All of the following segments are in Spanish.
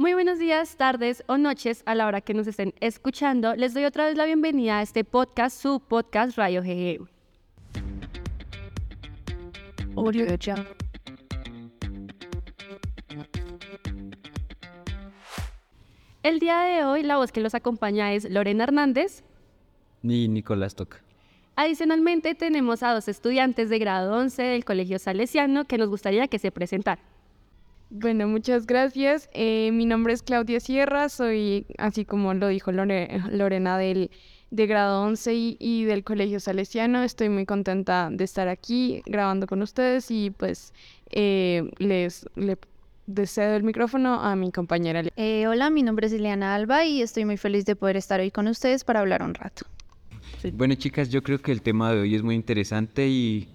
Muy buenos días, tardes o noches a la hora que nos estén escuchando. Les doy otra vez la bienvenida a este podcast, su podcast Rayo GG. El día de hoy la voz que los acompaña es Lorena Hernández y Nicolás Toca. Adicionalmente tenemos a dos estudiantes de grado 11 del Colegio Salesiano que nos gustaría que se presentaran. Bueno, muchas gracias. Eh, mi nombre es Claudia Sierra, soy, así como lo dijo Lorena, del, de grado 11 y, del Colegio Salesiano. Estoy muy contenta de estar aquí grabando con ustedes y pues eh, les, deseo el micrófono a mi compañera. Eh, hola, mi nombre es Ileana Alba y estoy muy feliz de poder estar hoy con ustedes para hablar un rato. Bueno, chicas, yo creo que el tema de hoy es muy interesante y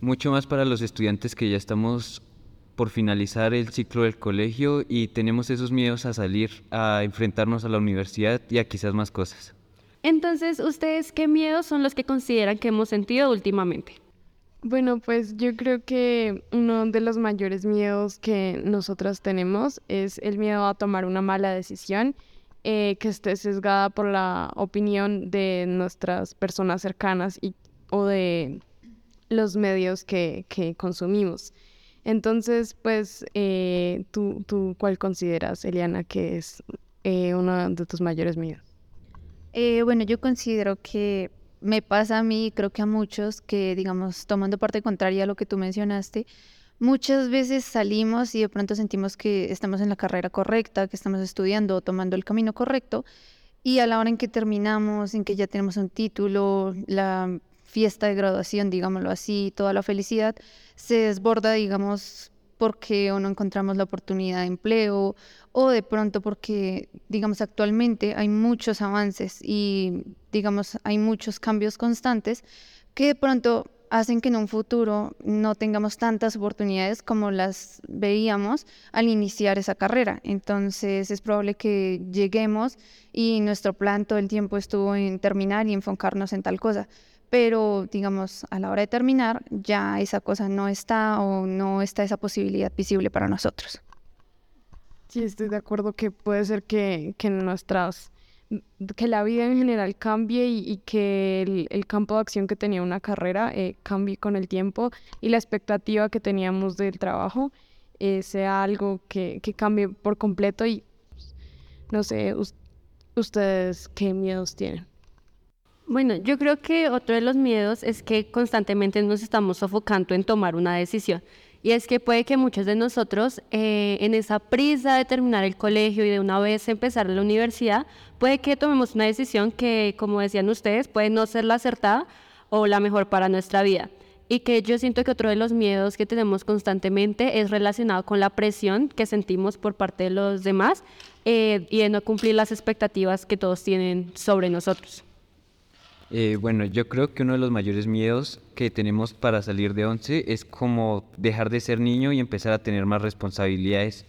mucho más para los estudiantes que ya estamos por finalizar el ciclo del colegio y tenemos esos miedos a salir, a enfrentarnos a la universidad y a quizás más cosas. Entonces, ¿ustedes qué miedos son los que consideran que hemos sentido últimamente? Bueno, pues yo creo que uno de los mayores miedos que nosotras tenemos es el miedo a tomar una mala decisión eh, que esté sesgada por la opinión de nuestras personas cercanas y, o de los medios que, que consumimos. Entonces, pues, eh, ¿tú, ¿tú cuál consideras, Eliana, que es eh, uno de tus mayores miedos? Eh, bueno, yo considero que me pasa a mí, creo que a muchos, que digamos, tomando parte contraria a lo que tú mencionaste, muchas veces salimos y de pronto sentimos que estamos en la carrera correcta, que estamos estudiando o tomando el camino correcto, y a la hora en que terminamos, en que ya tenemos un título, la fiesta de graduación, digámoslo así, toda la felicidad, se desborda, digamos, porque o no encontramos la oportunidad de empleo o de pronto porque, digamos, actualmente hay muchos avances y, digamos, hay muchos cambios constantes que de pronto hacen que en un futuro no tengamos tantas oportunidades como las veíamos al iniciar esa carrera. Entonces es probable que lleguemos y nuestro plan todo el tiempo estuvo en terminar y enfocarnos en tal cosa pero digamos, a la hora de terminar, ya esa cosa no está o no está esa posibilidad visible para nosotros. Sí, estoy de acuerdo que puede ser que, que nuestras que la vida en general cambie y, que el, campo de acción que tenía una carrera eh, cambie con el tiempo y la expectativa que teníamos del trabajo eh, sea algo que, que, cambie por completo y no sé, ustedes qué miedos tienen. Bueno, yo creo que otro de los miedos es que constantemente nos estamos sofocando en tomar una decisión. Y es que puede que muchos de nosotros, eh, en esa prisa de terminar el colegio y de una vez empezar la universidad, puede que tomemos una decisión que, como decían ustedes, puede no ser la acertada o la mejor para nuestra vida. Y que yo siento que otro de los miedos que tenemos constantemente es relacionado con la presión que sentimos por parte de los demás eh, y de no cumplir las expectativas que todos tienen sobre nosotros. Eh, bueno, yo creo que uno de los mayores miedos que tenemos para salir de once es como dejar de ser niño y empezar a tener más responsabilidades.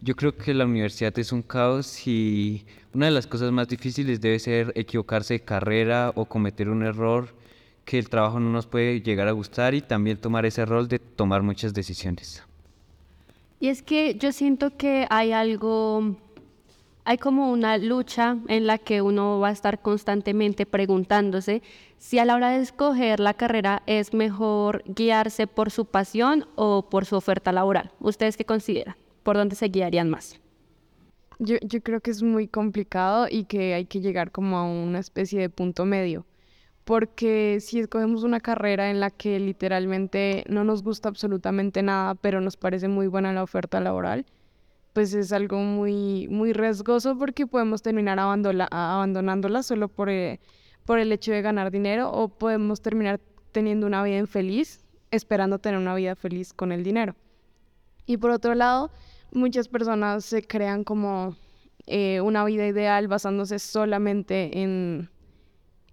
Yo creo que la universidad es un caos y una de las cosas más difíciles debe ser equivocarse de carrera o cometer un error que el trabajo no nos puede llegar a gustar y también tomar ese rol de tomar muchas decisiones. Y es que yo siento que hay algo hay como una lucha en la que uno va a estar constantemente preguntándose si a la hora de escoger la carrera es mejor guiarse por su pasión o por su oferta laboral. ¿Ustedes qué consideran? ¿Por dónde se guiarían más? Yo, yo creo que es muy complicado y que hay que llegar como a una especie de punto medio. Porque si escogemos una carrera en la que literalmente no nos gusta absolutamente nada, pero nos parece muy buena la oferta laboral, pues es algo muy, muy riesgoso porque podemos terminar abandonándola solo por, eh, por el hecho de ganar dinero o podemos terminar teniendo una vida infeliz esperando tener una vida feliz con el dinero. Y por otro lado, muchas personas se crean como eh, una vida ideal basándose solamente en,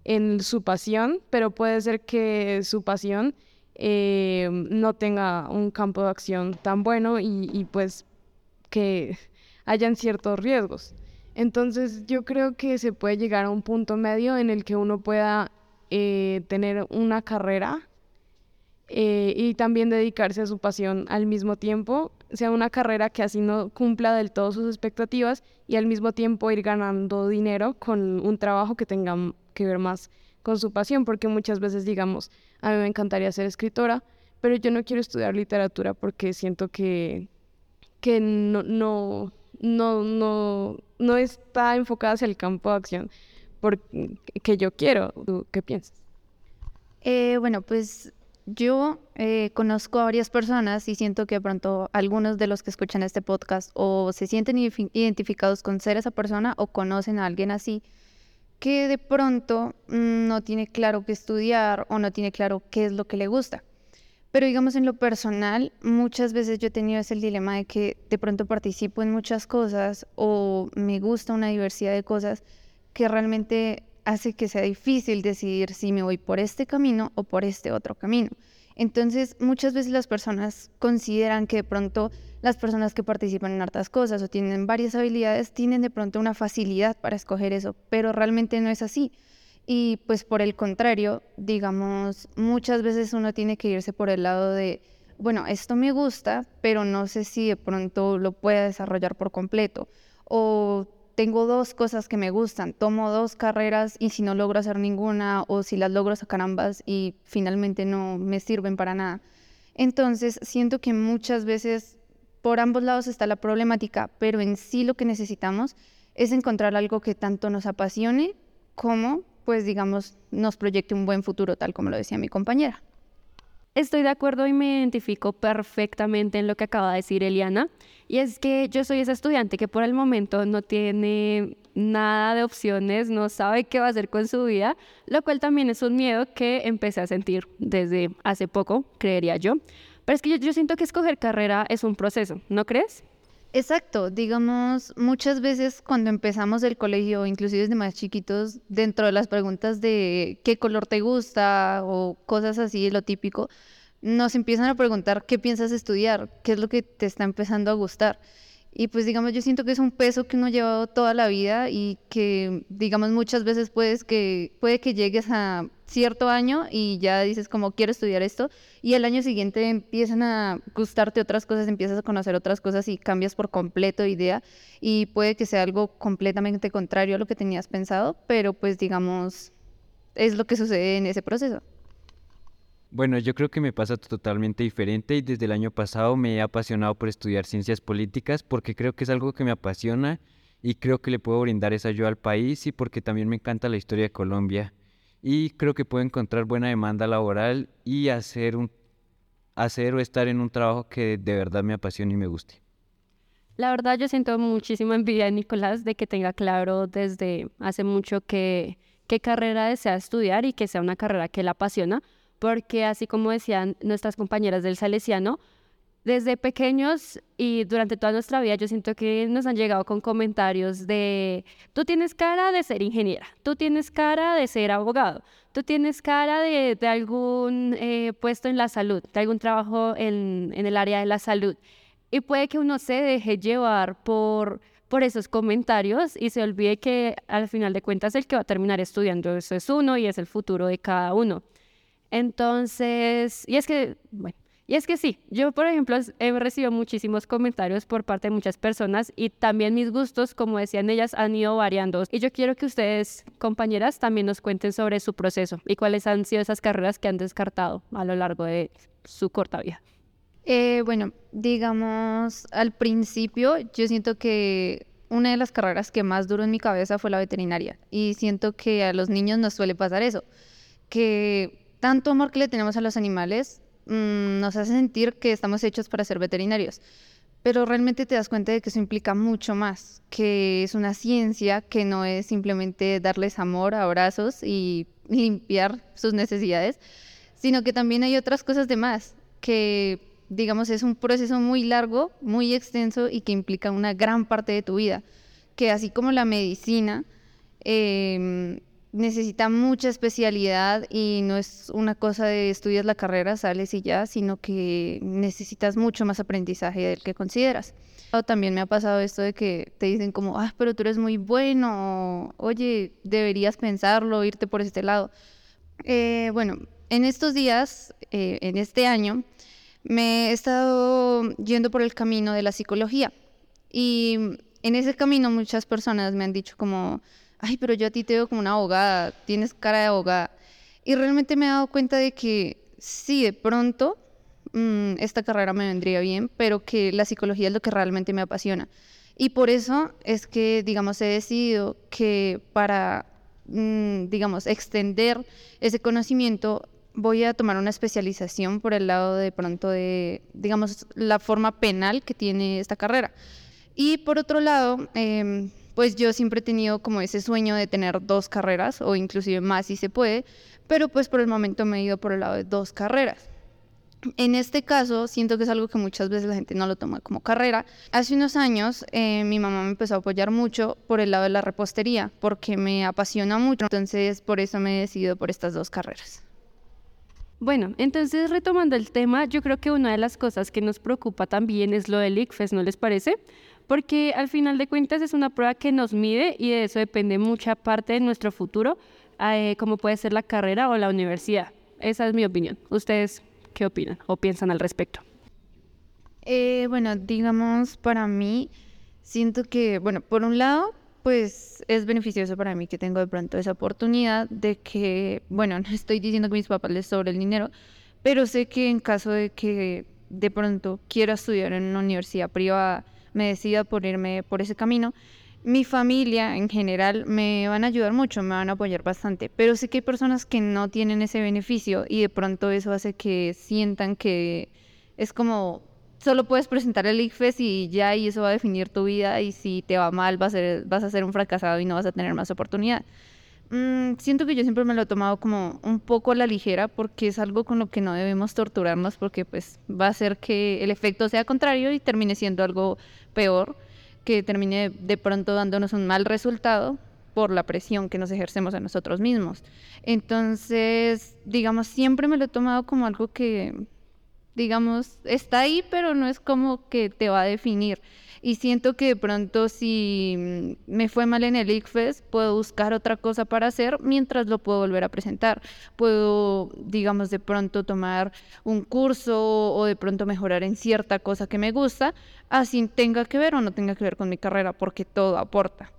en su pasión, pero puede ser que su pasión eh, no tenga un campo de acción tan bueno y, y pues que hayan ciertos riesgos. Entonces yo creo que se puede llegar a un punto medio en el que uno pueda eh, tener una carrera eh, y también dedicarse a su pasión al mismo tiempo, sea una carrera que así no cumpla del todo sus expectativas y al mismo tiempo ir ganando dinero con un trabajo que tenga que ver más con su pasión, porque muchas veces digamos, a mí me encantaría ser escritora, pero yo no quiero estudiar literatura porque siento que, que no, no, no, no, no está enfocada hacia el campo de acción que yo quiero. ¿Tú qué piensas? Eh, bueno, pues yo eh, conozco a varias personas y siento que de pronto algunos de los que escuchan este podcast o se sienten identificados con ser esa persona o conocen a alguien así que de pronto mm, no tiene claro qué estudiar o no tiene claro qué es lo que le gusta. Pero digamos en lo personal, muchas veces yo he tenido ese dilema de que de pronto participo en muchas cosas o me gusta una diversidad de cosas que realmente hace que sea difícil decidir si me voy por este camino o por este otro camino. Entonces, muchas veces las personas consideran que de pronto las personas que participan en hartas cosas o tienen varias habilidades tienen de pronto una facilidad para escoger eso, pero realmente no es así. Y pues por el contrario, digamos, muchas veces uno tiene que irse por el lado de, bueno, esto me gusta, pero no sé si de pronto lo pueda desarrollar por completo. O tengo dos cosas que me gustan, tomo dos carreras y si no logro hacer ninguna o si las logro sacar ambas y finalmente no me sirven para nada. Entonces, siento que muchas veces por ambos lados está la problemática, pero en sí lo que necesitamos es encontrar algo que tanto nos apasione como, pues digamos, nos proyecte un buen futuro, tal como lo decía mi compañera. Estoy de acuerdo y me identifico perfectamente en lo que acaba de decir Eliana. Y es que yo soy esa estudiante que por el momento no tiene nada de opciones, no sabe qué va a hacer con su vida, lo cual también es un miedo que empecé a sentir desde hace poco, creería yo. Pero es que yo, yo siento que escoger carrera es un proceso, ¿no crees? Exacto, digamos, muchas veces cuando empezamos el colegio, inclusive desde más chiquitos, dentro de las preguntas de qué color te gusta o cosas así, lo típico, nos empiezan a preguntar qué piensas estudiar, qué es lo que te está empezando a gustar. Y pues digamos, yo siento que es un peso que uno ha llevado toda la vida y que digamos muchas veces puedes que, puede que llegues a cierto año y ya dices como quiero estudiar esto y el año siguiente empiezan a gustarte otras cosas, empiezas a conocer otras cosas y cambias por completo de idea y puede que sea algo completamente contrario a lo que tenías pensado, pero pues digamos es lo que sucede en ese proceso. Bueno, yo creo que me pasa totalmente diferente y desde el año pasado me he apasionado por estudiar ciencias políticas porque creo que es algo que me apasiona y creo que le puedo brindar esa ayuda al país y porque también me encanta la historia de Colombia y creo que puedo encontrar buena demanda laboral y hacer un hacer o estar en un trabajo que de verdad me apasione y me guste. La verdad yo siento muchísima envidia de Nicolás de que tenga claro desde hace mucho que qué carrera desea estudiar y que sea una carrera que le apasiona porque así como decían nuestras compañeras del Salesiano, desde pequeños y durante toda nuestra vida yo siento que nos han llegado con comentarios de, tú tienes cara de ser ingeniera, tú tienes cara de ser abogado, tú tienes cara de, algún eh, puesto en la salud, de algún trabajo en, en el área de la salud. Y puede que uno se deje llevar por, por esos comentarios y se olvide que al final de cuentas el que va a terminar estudiando eso es uno y es el futuro de cada uno. Entonces, y es que, bueno, y es que sí, yo por ejemplo he recibido muchísimos comentarios por parte de muchas personas y también mis gustos, como decían ellas, han ido variando. Y yo quiero que ustedes, compañeras, también nos cuenten sobre su proceso y cuáles han sido esas carreras que han descartado a lo largo de su corta vida. Eh, bueno, digamos, al principio yo siento que una de las carreras que más duró en mi cabeza fue la veterinaria y siento que a los niños nos suele pasar eso, que tanto amor que le tenemos a los animales mm, nos hace sentir que estamos hechos para ser veterinarios. Pero realmente te das cuenta de que eso implica mucho más, que es una ciencia que no es simplemente darles amor, abrazos y limpiar sus necesidades, sino que también hay otras cosas de más, que digamos es un proceso muy largo, muy extenso y que implica una gran parte de tu vida, que así como la medicina, eh, necesita mucha especialidad y no es una cosa de estudias la carrera, sales y ya, sino que necesitas mucho más aprendizaje del que consideras. También me ha pasado esto de que te dicen como, ah, pero tú eres muy bueno, oye, deberías pensarlo, irte por este lado. Eh, bueno, en estos días, eh, en este año, me he estado yendo por el camino de la psicología. Y en ese camino muchas personas me han dicho como, ay, pero yo a ti te veo como una abogada, tienes cara de abogada. Y realmente me he dado cuenta de que sí, de pronto mm, esta carrera me vendría bien, pero que la psicología es lo que realmente me apasiona. Y por eso es que, digamos, he decidido que para, mm, digamos, extender ese conocimiento voy a tomar una especialización por el lado de pronto de, digamos, la forma penal que tiene esta carrera. Y por otro lado, em, pues yo siempre he tenido como ese sueño de tener dos carreras o inclusive más si se puede, pero pues por el momento me he ido por el lado de dos carreras. En este caso, siento que es algo que muchas veces la gente no lo toma como carrera. Hace unos años, eh, mi mamá me empezó a apoyar mucho por el lado de la repostería, porque me apasiona mucho. Entonces, por eso me he decidido por estas dos carreras. Bueno, entonces retomando el tema, yo creo que una de las cosas que nos preocupa también es lo del ICFES, ¿no les parece? Porque al final de cuentas es una prueba que nos mide y de eso depende mucha parte de nuestro futuro, eh, como puede ser la carrera o la universidad. Esa es mi opinión. ¿Ustedes qué opinan o piensan al respecto? Eh, bueno, digamos, para mí, siento que, bueno, por un lado, pues es beneficioso para mí que tengo de pronto esa oportunidad de que, bueno, no estoy diciendo que mis papás les sobre el dinero, pero sé que en caso de que de pronto quiera estudiar en una universidad privada, me decida por irme por ese camino, mi familia en general me van a ayudar mucho, me van a apoyar bastante, pero sé que hay personas que no tienen ese beneficio y de pronto eso hace que sientan que es como solo puedes presentar el ICFES y ya y eso va a definir tu vida y si te va mal vas a ser, vas a ser un fracasado y no vas a tener más oportunidad. Mm, siento que yo siempre me lo he tomado como un poco a la ligera porque es algo con lo que no debemos torturarnos porque pues va a hacer que el efecto sea contrario y termine siendo algo peor que termine de pronto dándonos un mal resultado por la presión que nos ejercemos a nosotros mismos. Entonces, digamos, siempre me lo he tomado como algo que, digamos, está ahí, pero no es como que te va a definir. Y siento que de pronto si me fue mal en el ICFES, puedo buscar otra cosa para hacer mientras lo puedo volver a presentar. Puedo, digamos, de pronto tomar un curso o de pronto mejorar en cierta cosa que me gusta, así tenga que ver o no tenga que ver con mi carrera, porque todo aporta.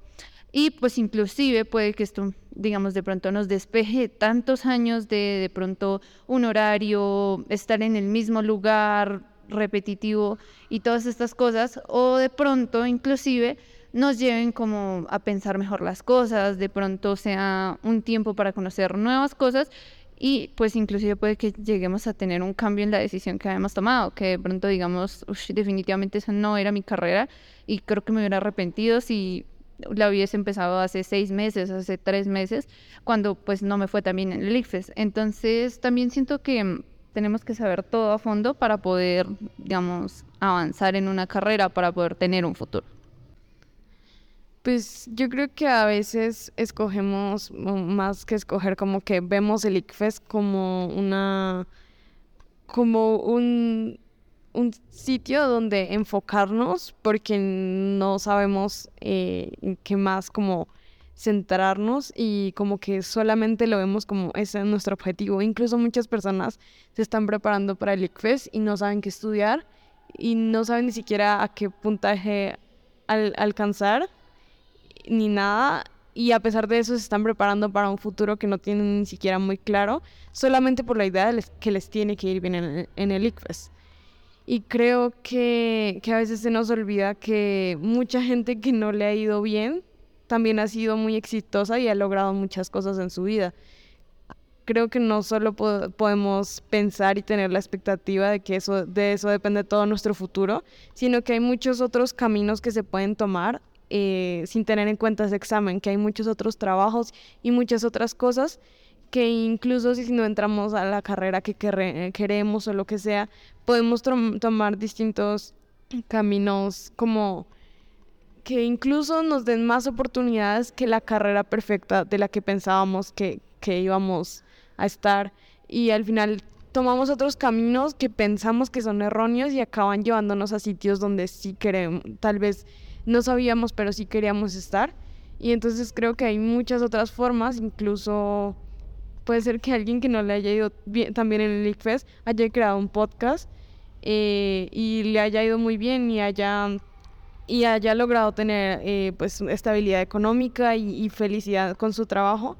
Y pues inclusive puede que esto, digamos, de pronto nos despeje tantos años de de pronto un horario, estar en el mismo lugar, repetitivo y todas estas cosas, o de pronto inclusive nos lleven como a pensar mejor las cosas, de pronto sea un tiempo para conocer nuevas cosas y pues inclusive puede que lleguemos a tener un cambio en la decisión que habíamos tomado, que de pronto digamos, definitivamente esa no era mi carrera y creo que me hubiera arrepentido si la hubiese empezado hace seis meses, hace tres meses, cuando pues no me fue también en el ICFES. Entonces también siento que tenemos que saber todo a fondo para poder, digamos, avanzar en una carrera, para poder tener un futuro. Pues yo creo que a veces escogemos, más que escoger, como que vemos el ICFES como una, como un, un sitio donde enfocarnos porque no sabemos eh, qué más como centrarnos y como que solamente lo vemos como ese es nuestro objetivo. Incluso muchas personas se están preparando para el ICFES y no saben qué estudiar y no saben ni siquiera a qué puntaje alcanzar ni nada y a pesar de eso se están preparando para un futuro que no tienen ni siquiera muy claro solamente por la idea de que les tiene que ir bien en el, en el ICFES. Y creo que, que a veces se nos olvida que mucha gente que no le ha ido bien también ha sido muy exitosa y ha logrado muchas cosas en su vida. Creo que no solo podemos pensar y tener la expectativa de que eso, de eso depende todo nuestro futuro, sino que hay muchos otros caminos que se pueden tomar eh, sin tener en cuenta ese examen, que hay muchos otros trabajos y muchas otras cosas que incluso si no entramos a la carrera que queremos o lo que sea, podemos tomar distintos caminos como que incluso nos den más oportunidades que la carrera perfecta de la que pensábamos que, que íbamos a estar. Y al final tomamos otros caminos que pensamos que son erróneos y acaban llevándonos a sitios donde sí queremos, tal vez no sabíamos, pero sí queríamos estar. Y entonces creo que hay muchas otras formas, incluso puede ser que alguien que no le haya ido bien, también en el ICFES haya creado un podcast eh, y le haya ido muy bien y haya y haya logrado tener eh, pues estabilidad económica y, felicidad con su trabajo.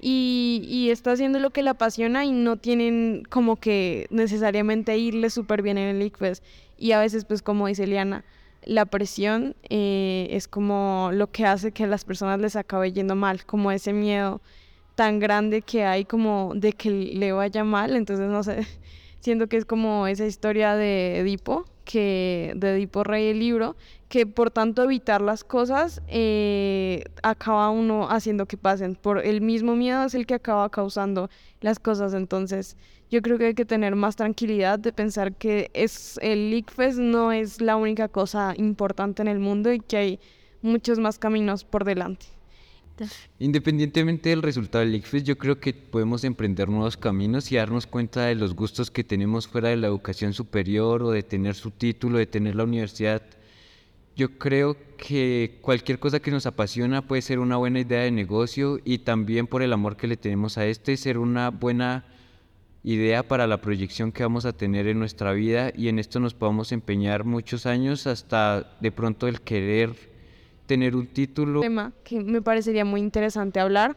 Y, y, está haciendo lo que le apasiona y no tienen como que necesariamente irle súper bien en el ICFES. Y a veces pues como dice Eliana la presión eh, es como lo que hace que a las personas les acabe yendo mal como ese miedo tan grande que hay como de que le vaya mal. Entonces no sé siento que es como esa historia de Edipo que de Edipo Rey el libro que por tanto evitar las cosas eh, acaba uno haciendo que pasen. Por el mismo miedo es el que acaba causando las cosas. Entonces yo creo que hay que tener más tranquilidad de pensar que es el ICFES no es la única cosa importante en el mundo y que hay muchos más caminos por delante. Independientemente del resultado del ICFES, yo creo que podemos emprender nuevos caminos y darnos cuenta de los gustos que tenemos fuera de la educación superior o de tener su título, de tener la universidad. Yo creo que cualquier cosa que nos apasiona puede ser una buena idea de negocio y también por el amor que le tenemos a este, ser una buena idea para la proyección que vamos a tener en nuestra vida y en esto nos podamos empeñar muchos años hasta de pronto el querer tener un título. Un tema que me parecería muy interesante hablar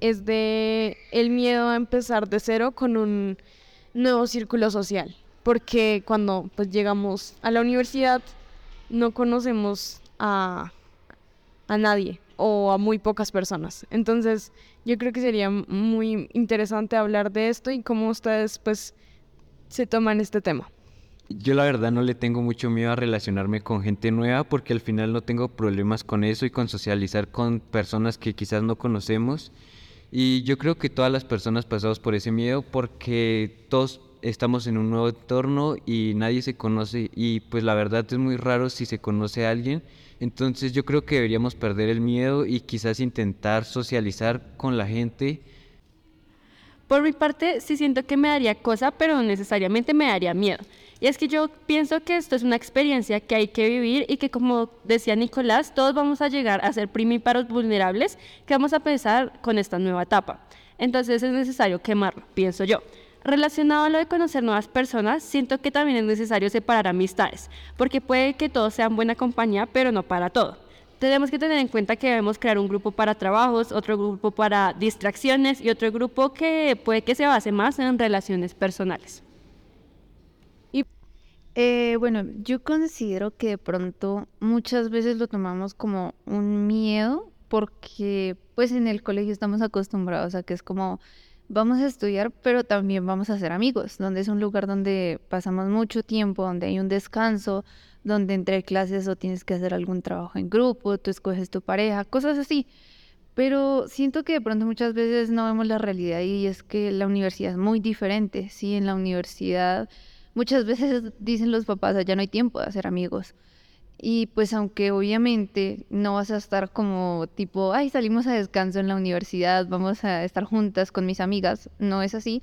es de el miedo a empezar de cero con un nuevo círculo social, porque cuando pues llegamos a la universidad no conocemos a, a nadie o a muy pocas personas. Entonces, yo creo que sería muy interesante hablar de esto y cómo ustedes pues se toman este tema. Yo la verdad no le tengo mucho miedo a relacionarme con gente nueva porque al final no tengo problemas con eso y con socializar con personas que quizás no conocemos. Y yo creo que todas las personas pasamos por ese miedo porque todos estamos en un nuevo entorno y nadie se conoce y pues la verdad es muy raro si se conoce a alguien. Entonces yo creo que deberíamos perder el miedo y quizás intentar socializar con la gente. Por mi parte, sí siento que me daría cosa, pero necesariamente me daría miedo. Y es que yo pienso que esto es una experiencia que hay que vivir y que como decía Nicolás, todos vamos a llegar a ser primíparos vulnerables que vamos a pensar con esta nueva etapa. Entonces es necesario quemarlo, pienso yo. Relacionado a lo de conocer nuevas personas, siento que también es necesario separar amistades, porque puede que todos sean buena compañía, pero no para todo. Tenemos que tener en cuenta que debemos crear un grupo para trabajos, otro grupo para distracciones y otro grupo que puede que se base más en relaciones personales. Eh, bueno, yo considero que de pronto muchas veces lo tomamos como un miedo porque pues en el colegio estamos acostumbrados a que es como vamos a estudiar, pero también vamos a ser amigos, donde es un lugar donde pasamos mucho tiempo, donde hay un descanso, donde entre clases o tienes que hacer algún trabajo en grupo, tú escoges tu pareja, cosas así. Pero siento que de pronto muchas veces no vemos la realidad y es que la universidad es muy diferente. Sí, en la universidad muchas veces dicen los papás, ya no hay tiempo de hacer amigos. Y pues aunque obviamente no vas a estar como tipo, ay, salimos a descanso en la universidad, vamos a estar juntas con mis amigas, no es así.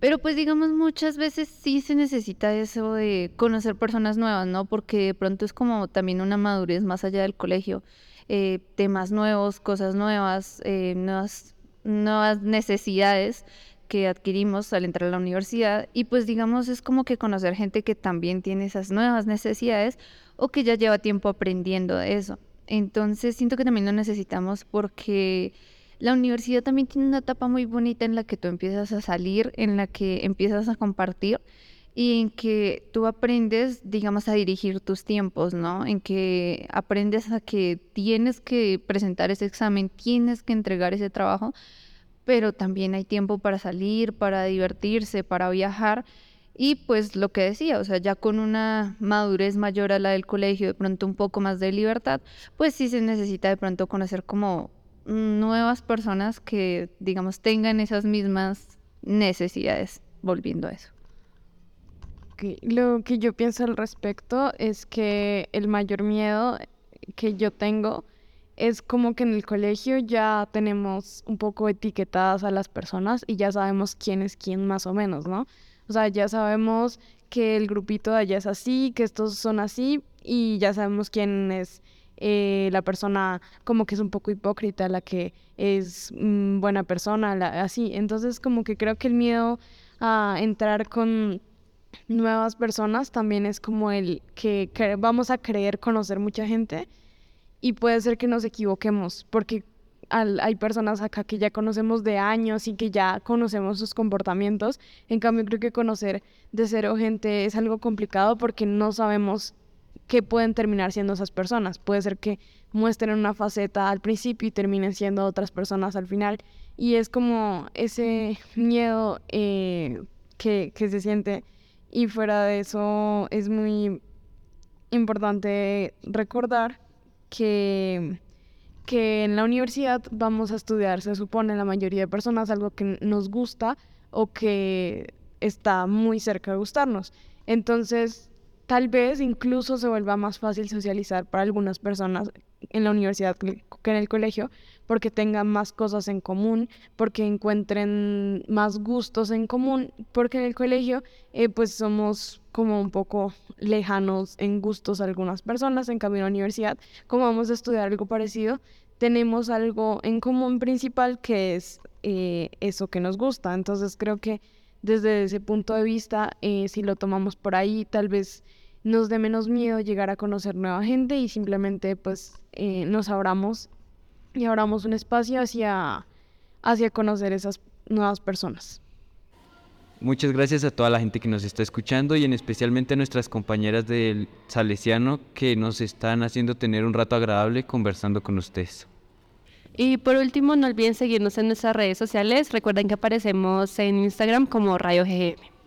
Pero pues digamos muchas veces sí se necesita eso de conocer personas nuevas, ¿no? Porque de pronto es como también una madurez más allá del colegio, eh, temas nuevos, cosas nuevas, eh, nuevas, nuevas necesidades que adquirimos al entrar a la universidad y pues digamos es como que conocer gente que también tiene esas nuevas necesidades o que ya lleva tiempo aprendiendo de eso. Entonces siento que también lo necesitamos porque la universidad también tiene una etapa muy bonita en la que tú empiezas a salir, en la que empiezas a compartir y en que tú aprendes, digamos, a dirigir tus tiempos, ¿no? En que aprendes a que tienes que presentar ese examen, tienes que entregar ese trabajo, pero también hay tiempo para salir, para divertirse, para viajar. Y pues lo que decía, o sea, ya con una madurez mayor a la del colegio, de pronto un poco más de libertad, pues sí se necesita de pronto conocer como nuevas personas que, digamos, tengan esas mismas necesidades, volviendo a eso. Lo que yo pienso al respecto es que el mayor miedo que yo tengo es como que en el colegio ya tenemos un poco etiquetadas a las personas y ya sabemos quién es quién más o menos, ¿no? O sea, ya sabemos que el grupito de allá es así, que estos son así y ya sabemos quién es eh, la persona como que es un poco hipócrita, la que es mm, buena persona, así. Entonces como que creo que el miedo a entrar con nuevas personas también es como el que, vamos a creer conocer mucha gente y puede ser que nos equivoquemos porque hay personas acá que ya conocemos de años y que ya conocemos sus comportamientos. En cambio, creo que conocer de cero gente es algo complicado porque no sabemos qué pueden terminar siendo esas personas. Puede ser que muestren una faceta al principio y terminen siendo otras personas al final. Y es como ese miedo eh, que, que se siente. Y fuera de eso es muy importante recordar que, que en la universidad vamos a estudiar, se supone la mayoría de personas, algo que nos gusta o que está muy cerca de gustarnos. Entonces, tal vez incluso se vuelva más fácil socializar para algunas personas en la universidad que en el colegio, porque tengan más cosas en común, porque encuentren más gustos en común, porque en el colegio eh, pues somos como un poco lejanos en gustos a algunas personas, en cambio en la universidad, como vamos a estudiar algo parecido, tenemos algo en común principal que es eh, eso que nos gusta. Entonces creo que desde ese punto de vista, eh, si lo tomamos por ahí, tal vez nos dé menos miedo llegar a conocer nueva gente y simplemente pues eh, nos abramos y abramos un espacio hacia, hacia conocer esas nuevas personas. Muchas gracias a toda la gente que nos está escuchando y en especialmente a nuestras compañeras del Salesiano que nos están haciendo tener un rato agradable conversando con ustedes. Y por último, no olviden seguirnos en nuestras redes sociales. Recuerden que aparecemos en Instagram como Rayo GM.